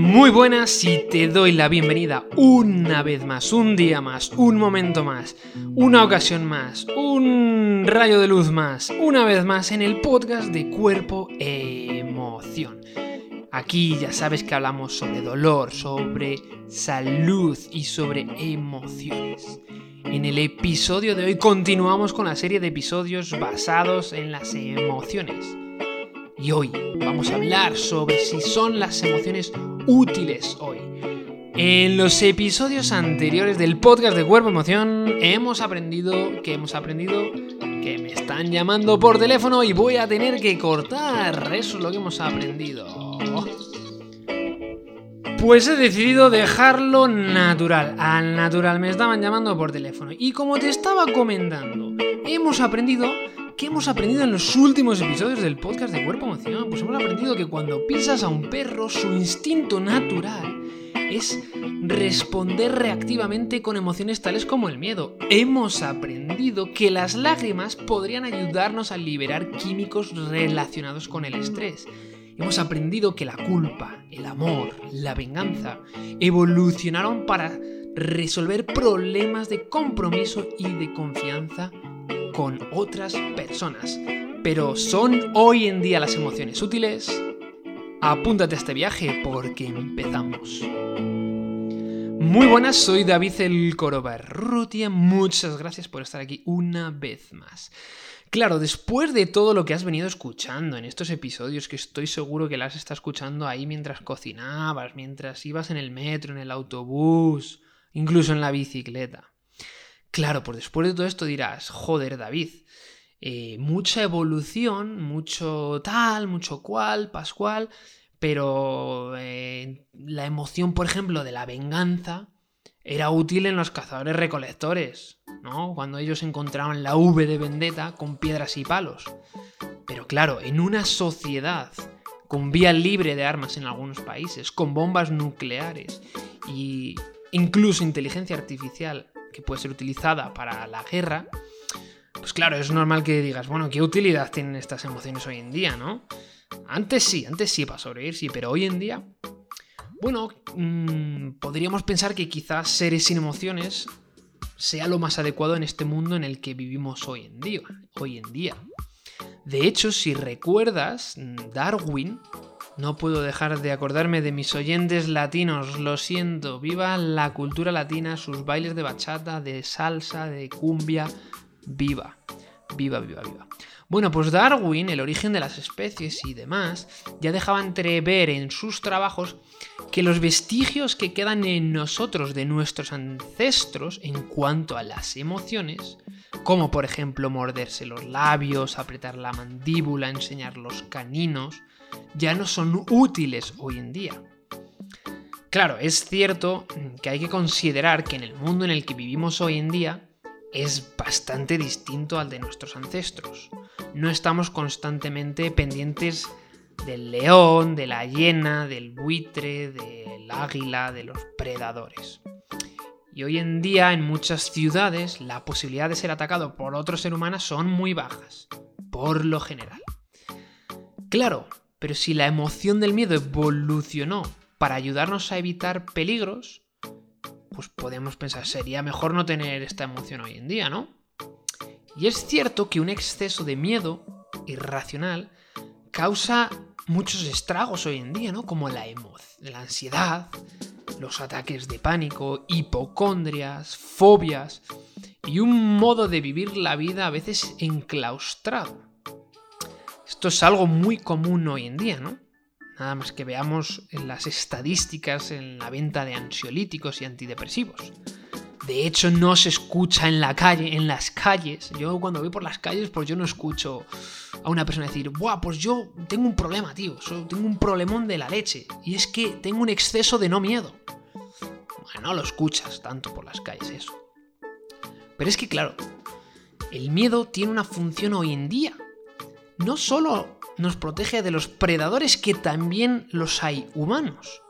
Muy buenas y te doy la bienvenida una vez más, un día más, un momento más, una ocasión más, un rayo de luz más, una vez más en el podcast de Cuerpo Emoción. Aquí ya sabes que hablamos sobre dolor, sobre salud y sobre emociones. En el episodio de hoy continuamos con la serie de episodios basados en las emociones. Y hoy vamos a hablar sobre si son las emociones útiles hoy. En los episodios anteriores del podcast de Cuerpo Emoción hemos aprendido que hemos aprendido que me están llamando por teléfono y voy a tener que cortar. Eso es lo que hemos aprendido. Pues he decidido dejarlo natural. Al natural me estaban llamando por teléfono. Y como te estaba comentando, hemos aprendido ¿Qué hemos aprendido en los últimos episodios del podcast de Cuerpo Emoción? Pues hemos aprendido que cuando pisas a un perro, su instinto natural es responder reactivamente con emociones tales como el miedo. Hemos aprendido que las lágrimas podrían ayudarnos a liberar químicos relacionados con el estrés. Hemos aprendido que la culpa, el amor, la venganza evolucionaron para resolver problemas de compromiso y de confianza con otras personas. Pero ¿son hoy en día las emociones útiles? Apúntate a este viaje porque empezamos. Muy buenas, soy David el Corobarrutia. Muchas gracias por estar aquí una vez más. Claro, después de todo lo que has venido escuchando en estos episodios, que estoy seguro que las estás escuchando ahí mientras cocinabas, mientras ibas en el metro, en el autobús, incluso en la bicicleta. Claro, pues después de todo esto dirás, joder David, eh, mucha evolución, mucho tal, mucho cual, pascual, pero eh, la emoción, por ejemplo, de la venganza era útil en los cazadores recolectores, ¿no? Cuando ellos encontraban la V de vendetta con piedras y palos. Pero claro, en una sociedad con vía libre de armas en algunos países, con bombas nucleares y incluso inteligencia artificial que puede ser utilizada para la guerra, pues claro, es normal que digas, bueno, ¿qué utilidad tienen estas emociones hoy en día, no? Antes sí, antes sí, para sobrevivir sí, pero hoy en día, bueno, mm, podríamos pensar que quizás seres sin emociones sea lo más adecuado en este mundo en el que vivimos hoy en día. Hoy en día. De hecho, si recuerdas, Darwin no puedo dejar de acordarme de mis oyentes latinos, lo siento. Viva la cultura latina, sus bailes de bachata, de salsa, de cumbia. Viva, viva, viva, viva. Bueno, pues Darwin, el origen de las especies y demás, ya dejaba entrever en sus trabajos que los vestigios que quedan en nosotros de nuestros ancestros en cuanto a las emociones, como por ejemplo morderse los labios, apretar la mandíbula, enseñar los caninos, ya no son útiles hoy en día. Claro, es cierto que hay que considerar que en el mundo en el que vivimos hoy en día es bastante distinto al de nuestros ancestros. No estamos constantemente pendientes del león, de la hiena, del buitre, del águila, de los predadores. Y hoy en día en muchas ciudades la posibilidad de ser atacado por otro ser humano son muy bajas, por lo general. Claro, pero si la emoción del miedo evolucionó para ayudarnos a evitar peligros, pues podemos pensar, sería mejor no tener esta emoción hoy en día, ¿no? Y es cierto que un exceso de miedo irracional causa muchos estragos hoy en día, ¿no? Como la, la ansiedad, los ataques de pánico, hipocondrias, fobias y un modo de vivir la vida a veces enclaustrado. Esto es algo muy común hoy en día, ¿no? Nada más que veamos en las estadísticas en la venta de ansiolíticos y antidepresivos. De hecho, no se escucha en la calle, en las calles. Yo cuando voy por las calles, pues yo no escucho a una persona decir, Buah, pues yo tengo un problema, tío. Tengo un problemón de la leche. Y es que tengo un exceso de no miedo. Bueno, no lo escuchas tanto por las calles eso. Pero es que, claro, el miedo tiene una función hoy en día no solo nos protege de los predadores, que también los hay humanos.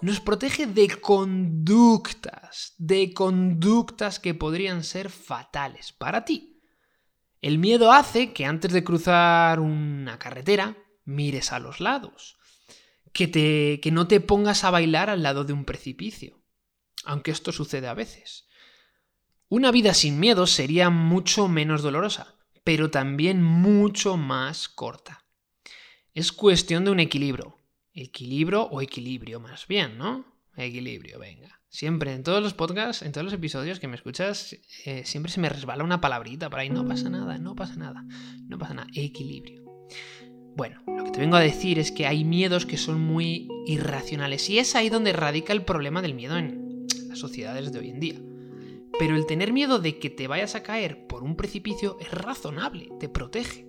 Nos protege de conductas, de conductas que podrían ser fatales para ti. El miedo hace que antes de cruzar una carretera mires a los lados, que, te, que no te pongas a bailar al lado de un precipicio, aunque esto sucede a veces. Una vida sin miedo sería mucho menos dolorosa, pero también mucho más corta. Es cuestión de un equilibrio. Equilibrio o equilibrio más bien, ¿no? Equilibrio, venga. Siempre, en todos los podcasts, en todos los episodios que me escuchas, eh, siempre se me resbala una palabrita por ahí. No pasa nada, no pasa nada, no pasa nada. Equilibrio. Bueno, lo que te vengo a decir es que hay miedos que son muy irracionales y es ahí donde radica el problema del miedo en las sociedades de hoy en día. Pero el tener miedo de que te vayas a caer por un precipicio es razonable, te protege.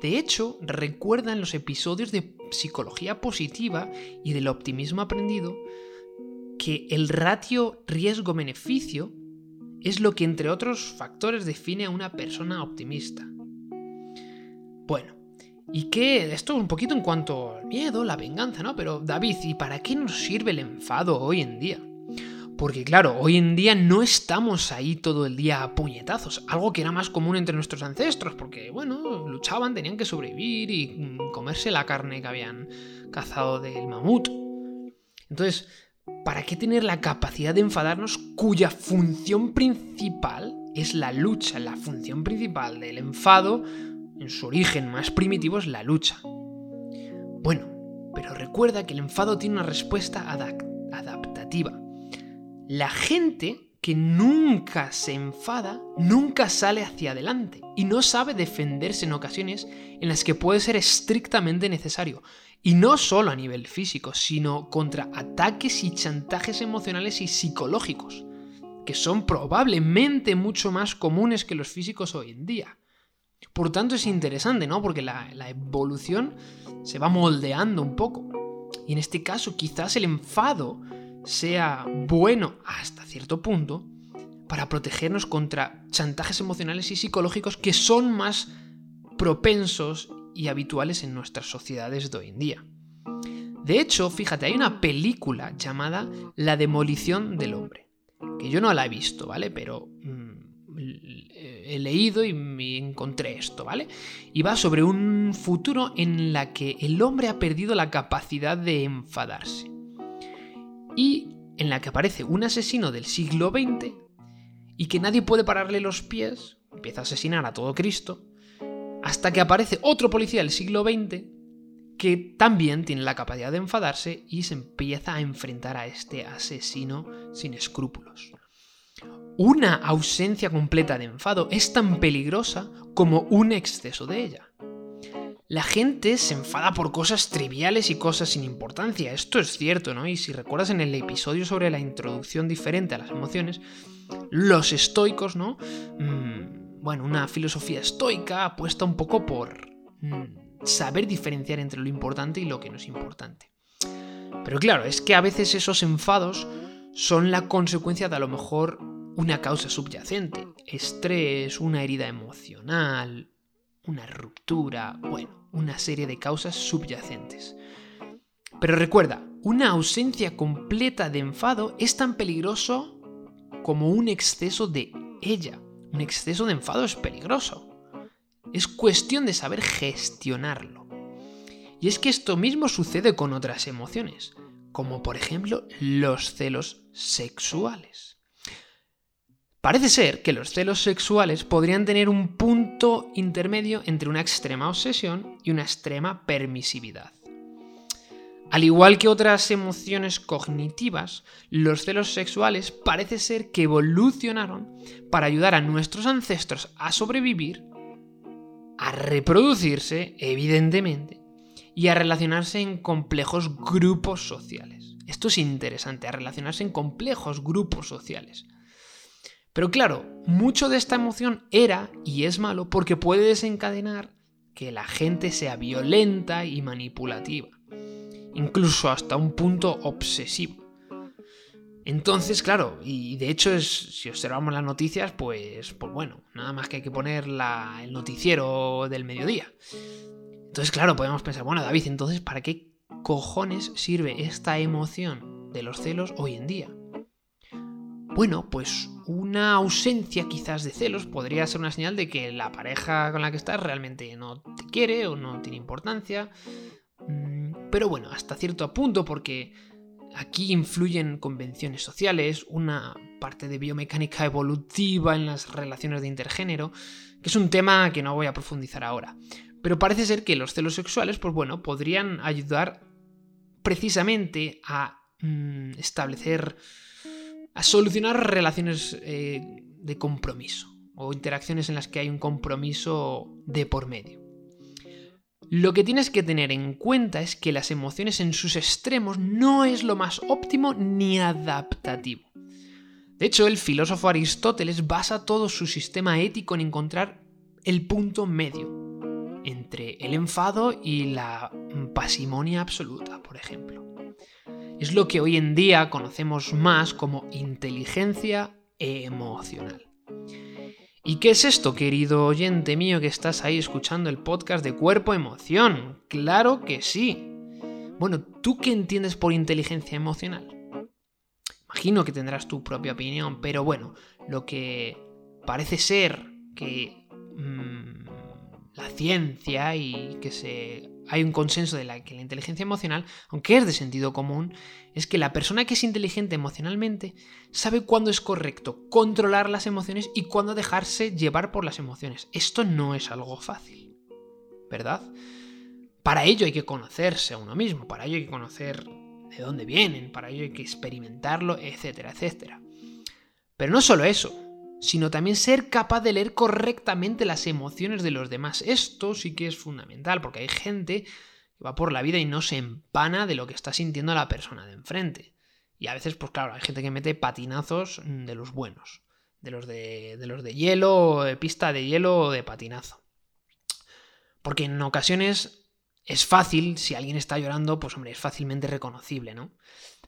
De hecho, recuerda en los episodios de psicología positiva y del optimismo aprendido que el ratio riesgo-beneficio es lo que entre otros factores define a una persona optimista. Bueno, y que esto un poquito en cuanto al miedo, la venganza, ¿no? Pero David, ¿y para qué nos sirve el enfado hoy en día? Porque claro, hoy en día no estamos ahí todo el día a puñetazos, algo que era más común entre nuestros ancestros, porque bueno, luchaban, tenían que sobrevivir y comerse la carne que habían cazado del mamut. Entonces, ¿Para qué tener la capacidad de enfadarnos cuya función principal es la lucha? La función principal del enfado, en su origen más primitivo, es la lucha. Bueno, pero recuerda que el enfado tiene una respuesta adaptativa. La gente que nunca se enfada, nunca sale hacia adelante y no sabe defenderse en ocasiones en las que puede ser estrictamente necesario. Y no solo a nivel físico, sino contra ataques y chantajes emocionales y psicológicos, que son probablemente mucho más comunes que los físicos hoy en día. Por tanto es interesante, ¿no? Porque la, la evolución se va moldeando un poco. Y en este caso quizás el enfado sea bueno hasta cierto punto para protegernos contra chantajes emocionales y psicológicos que son más propensos y habituales en nuestras sociedades de hoy en día. De hecho, fíjate, hay una película llamada La demolición del hombre, que yo no la he visto, ¿vale? Pero mm, he leído y me encontré esto, ¿vale? Y va sobre un futuro en la que el hombre ha perdido la capacidad de enfadarse. Y en la que aparece un asesino del siglo XX y que nadie puede pararle los pies, empieza a asesinar a todo Cristo, hasta que aparece otro policía del siglo XX que también tiene la capacidad de enfadarse y se empieza a enfrentar a este asesino sin escrúpulos. Una ausencia completa de enfado es tan peligrosa como un exceso de ella. La gente se enfada por cosas triviales y cosas sin importancia, esto es cierto, ¿no? Y si recuerdas en el episodio sobre la introducción diferente a las emociones, los estoicos, ¿no? Mm, bueno, una filosofía estoica apuesta un poco por mm, saber diferenciar entre lo importante y lo que no es importante. Pero claro, es que a veces esos enfados son la consecuencia de a lo mejor una causa subyacente, estrés, una herida emocional, una ruptura, bueno, una serie de causas subyacentes. Pero recuerda, una ausencia completa de enfado es tan peligroso como un exceso de ella. Un exceso de enfado es peligroso. Es cuestión de saber gestionarlo. Y es que esto mismo sucede con otras emociones, como por ejemplo los celos sexuales. Parece ser que los celos sexuales podrían tener un punto intermedio entre una extrema obsesión y una extrema permisividad. Al igual que otras emociones cognitivas, los celos sexuales parece ser que evolucionaron para ayudar a nuestros ancestros a sobrevivir, a reproducirse, evidentemente, y a relacionarse en complejos grupos sociales. Esto es interesante, a relacionarse en complejos grupos sociales. Pero claro, mucho de esta emoción era y es malo porque puede desencadenar que la gente sea violenta y manipulativa incluso hasta un punto obsesivo. Entonces, claro, y de hecho es, si observamos las noticias, pues, pues bueno, nada más que hay que poner el noticiero del mediodía. Entonces, claro, podemos pensar, bueno, David, entonces, ¿para qué cojones sirve esta emoción de los celos hoy en día? Bueno, pues una ausencia quizás de celos podría ser una señal de que la pareja con la que estás realmente no te quiere o no tiene importancia. Mm, pero bueno, hasta cierto punto porque aquí influyen convenciones sociales, una parte de biomecánica evolutiva en las relaciones de intergénero, que es un tema que no voy a profundizar ahora. Pero parece ser que los celos sexuales, pues bueno, podrían ayudar precisamente a mm, establecer, a solucionar relaciones eh, de compromiso o interacciones en las que hay un compromiso de por medio. Lo que tienes que tener en cuenta es que las emociones en sus extremos no es lo más óptimo ni adaptativo. De hecho, el filósofo Aristóteles basa todo su sistema ético en encontrar el punto medio entre el enfado y la pasimonia absoluta, por ejemplo. Es lo que hoy en día conocemos más como inteligencia emocional. ¿Y qué es esto, querido oyente mío que estás ahí escuchando el podcast de cuerpo emoción? Claro que sí. Bueno, ¿tú qué entiendes por inteligencia emocional? Imagino que tendrás tu propia opinión, pero bueno, lo que parece ser que mm, la ciencia y que se hay un consenso de que la inteligencia emocional, aunque es de sentido común, es que la persona que es inteligente emocionalmente sabe cuándo es correcto controlar las emociones y cuándo dejarse llevar por las emociones. Esto no es algo fácil, ¿verdad? Para ello hay que conocerse a uno mismo, para ello hay que conocer de dónde vienen, para ello hay que experimentarlo, etcétera, etcétera. Pero no solo eso, sino también ser capaz de leer correctamente las emociones de los demás. Esto sí que es fundamental, porque hay gente que va por la vida y no se empana de lo que está sintiendo la persona de enfrente. Y a veces, pues claro, hay gente que mete patinazos de los buenos, de los de, de los de hielo, de pista de hielo o de patinazo. Porque en ocasiones es fácil, si alguien está llorando, pues hombre, es fácilmente reconocible, ¿no?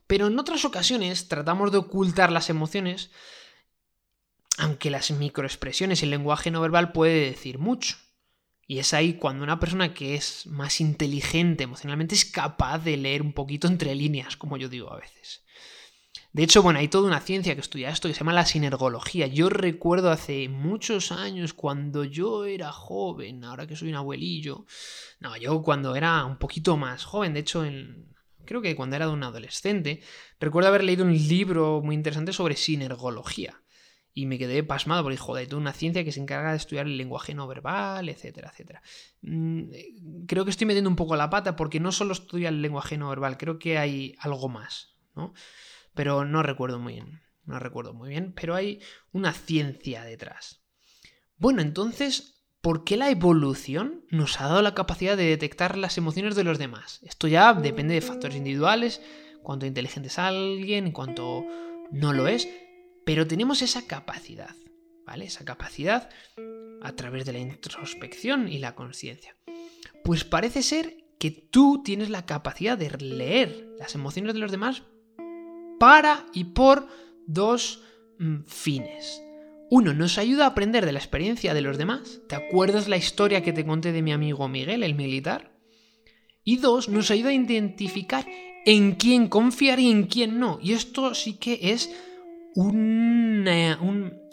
Pero en otras ocasiones tratamos de ocultar las emociones aunque las microexpresiones y el lenguaje no verbal puede decir mucho. Y es ahí cuando una persona que es más inteligente emocionalmente es capaz de leer un poquito entre líneas, como yo digo a veces. De hecho, bueno, hay toda una ciencia que estudia esto que se llama la sinergología. Yo recuerdo hace muchos años cuando yo era joven, ahora que soy un abuelillo. No, yo cuando era un poquito más joven, de hecho, creo que cuando era de un adolescente, recuerdo haber leído un libro muy interesante sobre sinergología y me quedé pasmado porque, joder, toda una ciencia que se encarga de estudiar el lenguaje no verbal, etcétera, etcétera. Mm, creo que estoy metiendo un poco la pata porque no solo estudia el lenguaje no verbal, creo que hay algo más, ¿no? Pero no recuerdo muy bien, no recuerdo muy bien, pero hay una ciencia detrás. Bueno, entonces, ¿por qué la evolución nos ha dado la capacidad de detectar las emociones de los demás? Esto ya depende de factores individuales, cuánto inteligente es alguien, cuánto no lo es, pero tenemos esa capacidad, ¿vale? Esa capacidad a través de la introspección y la conciencia. Pues parece ser que tú tienes la capacidad de leer las emociones de los demás para y por dos mm, fines. Uno, nos ayuda a aprender de la experiencia de los demás. ¿Te acuerdas la historia que te conté de mi amigo Miguel, el militar? Y dos, nos ayuda a identificar en quién confiar y en quién no. Y esto sí que es una,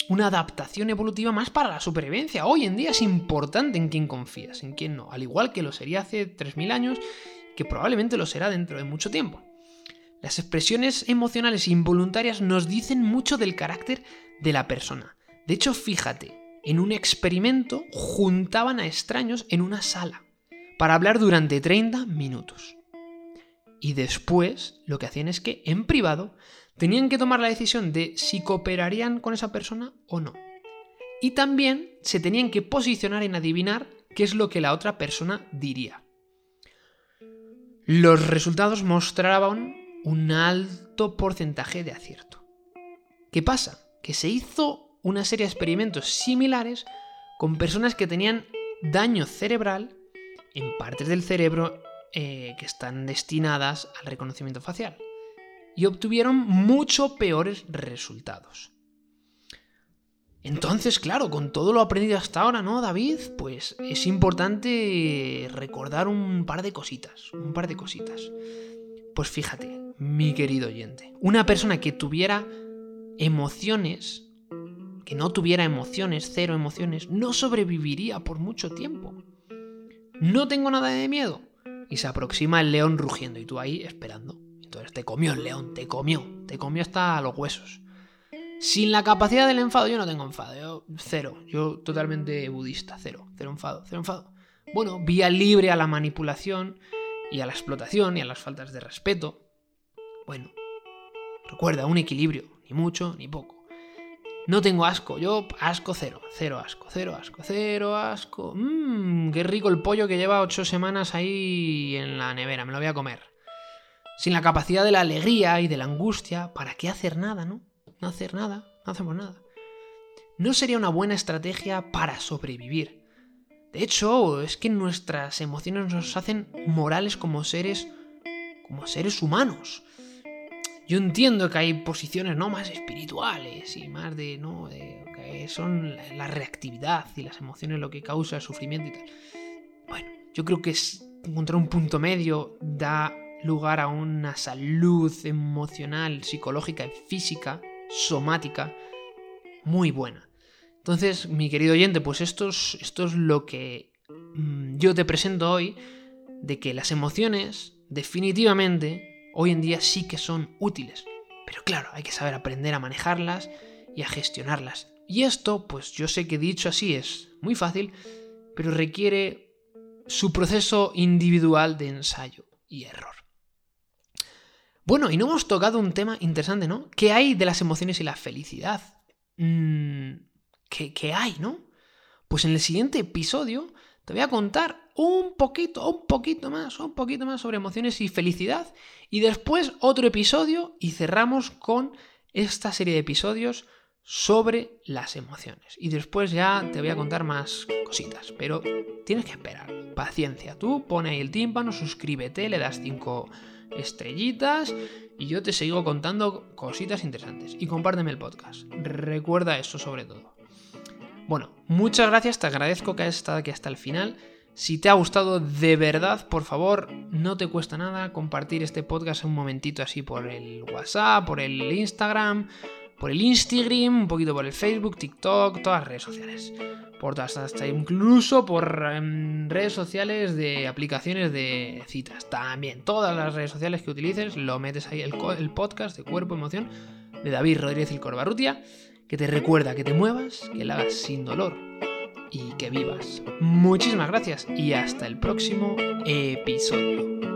una adaptación evolutiva más para la supervivencia. Hoy en día es importante en quién confías, en quién no, al igual que lo sería hace 3.000 años, que probablemente lo será dentro de mucho tiempo. Las expresiones emocionales involuntarias nos dicen mucho del carácter de la persona. De hecho, fíjate, en un experimento juntaban a extraños en una sala para hablar durante 30 minutos. Y después lo que hacían es que en privado tenían que tomar la decisión de si cooperarían con esa persona o no. Y también se tenían que posicionar en adivinar qué es lo que la otra persona diría. Los resultados mostraban un alto porcentaje de acierto. ¿Qué pasa? Que se hizo una serie de experimentos similares con personas que tenían daño cerebral en partes del cerebro eh, que están destinadas al reconocimiento facial y obtuvieron mucho peores resultados. Entonces, claro, con todo lo aprendido hasta ahora, ¿no, David? Pues es importante recordar un par de cositas, un par de cositas. Pues fíjate, mi querido oyente, una persona que tuviera emociones, que no tuviera emociones, cero emociones, no sobreviviría por mucho tiempo. No tengo nada de miedo. Y se aproxima el león rugiendo y tú ahí esperando. Entonces te comió el león, te comió, te comió hasta los huesos. Sin la capacidad del enfado, yo no tengo enfado, yo cero, yo totalmente budista, cero, cero enfado, cero enfado. Bueno, vía libre a la manipulación y a la explotación y a las faltas de respeto. Bueno, recuerda, un equilibrio, ni mucho ni poco. No tengo asco, yo asco cero, cero asco, cero asco, cero asco. Mmm, qué rico el pollo que lleva ocho semanas ahí en la nevera, me lo voy a comer. Sin la capacidad de la alegría y de la angustia, ¿para qué hacer nada, no? No hacer nada, no hacemos nada. No sería una buena estrategia para sobrevivir. De hecho, es que nuestras emociones nos hacen morales como seres como seres humanos. Yo entiendo que hay posiciones no más espirituales y más de no de que son la reactividad y las emociones lo que causa el sufrimiento y tal. Bueno, yo creo que es encontrar un punto medio da lugar a una salud emocional, psicológica y física, somática muy buena. Entonces, mi querido oyente, pues esto es, esto es lo que mm, yo te presento hoy, de que las emociones definitivamente hoy en día sí que son útiles. Pero claro, hay que saber aprender a manejarlas y a gestionarlas. Y esto, pues yo sé que dicho así es muy fácil, pero requiere su proceso individual de ensayo y error. Bueno, y no hemos tocado un tema interesante, ¿no? ¿Qué hay de las emociones y la felicidad? Mm, ¿qué, ¿Qué hay, no? Pues en el siguiente episodio te voy a contar un poquito, un poquito más, un poquito más sobre emociones y felicidad. Y después otro episodio y cerramos con esta serie de episodios sobre las emociones. Y después ya te voy a contar más cositas, pero tienes que esperar. Paciencia, tú pone ahí el tímpano, suscríbete, le das cinco estrellitas y yo te sigo contando cositas interesantes. Y compárteme el podcast. Recuerda eso sobre todo. Bueno, muchas gracias, te agradezco que hayas estado aquí hasta el final. Si te ha gustado de verdad, por favor, no te cuesta nada compartir este podcast un momentito así por el WhatsApp, por el Instagram, por el Instagram, un poquito por el Facebook, TikTok, todas las redes sociales. Por hasta incluso por em, redes sociales de aplicaciones de citas. También, todas las redes sociales que utilices, lo metes ahí el, podcast de Cuerpo Emoción de David Rodríguez el Corbarrutia que te recuerda que te muevas, que lo hagas sin dolor y que vivas. Muchísimas gracias y hasta el próximo episodio.